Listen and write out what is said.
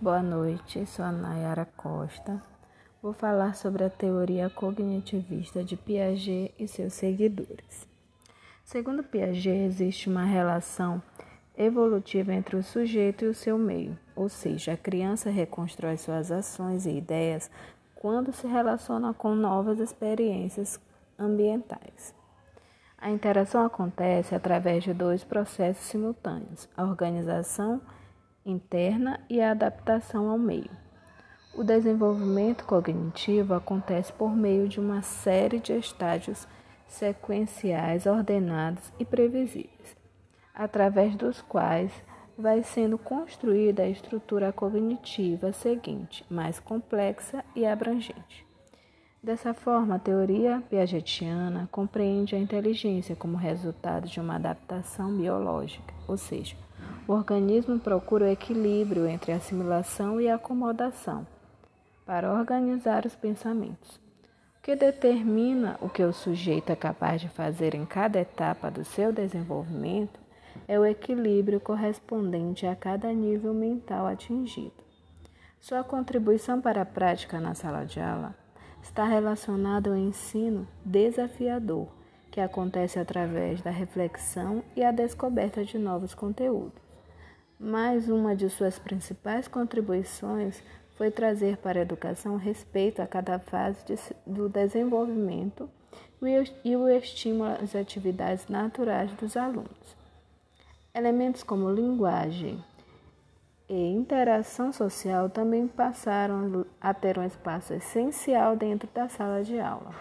Boa noite, sou a Nayara Costa. Vou falar sobre a teoria cognitivista de Piaget e seus seguidores. Segundo Piaget, existe uma relação evolutiva entre o sujeito e o seu meio, ou seja, a criança reconstrói suas ações e ideias quando se relaciona com novas experiências ambientais. A interação acontece através de dois processos simultâneos: a organização e interna e a adaptação ao meio. O desenvolvimento cognitivo acontece por meio de uma série de estágios sequenciais ordenados e previsíveis, através dos quais vai sendo construída a estrutura cognitiva seguinte, mais complexa e abrangente. Dessa forma, a teoria piagetiana compreende a inteligência como resultado de uma adaptação biológica, ou seja, o organismo procura o equilíbrio entre assimilação e acomodação para organizar os pensamentos. O que determina o que o sujeito é capaz de fazer em cada etapa do seu desenvolvimento é o equilíbrio correspondente a cada nível mental atingido. Sua contribuição para a prática na sala de aula está relacionada ao ensino desafiador, que acontece através da reflexão e a descoberta de novos conteúdos. Mais uma de suas principais contribuições foi trazer para a educação respeito a cada fase de, do desenvolvimento e o estímulo às atividades naturais dos alunos. Elementos como linguagem e interação social também passaram a ter um espaço essencial dentro da sala de aula.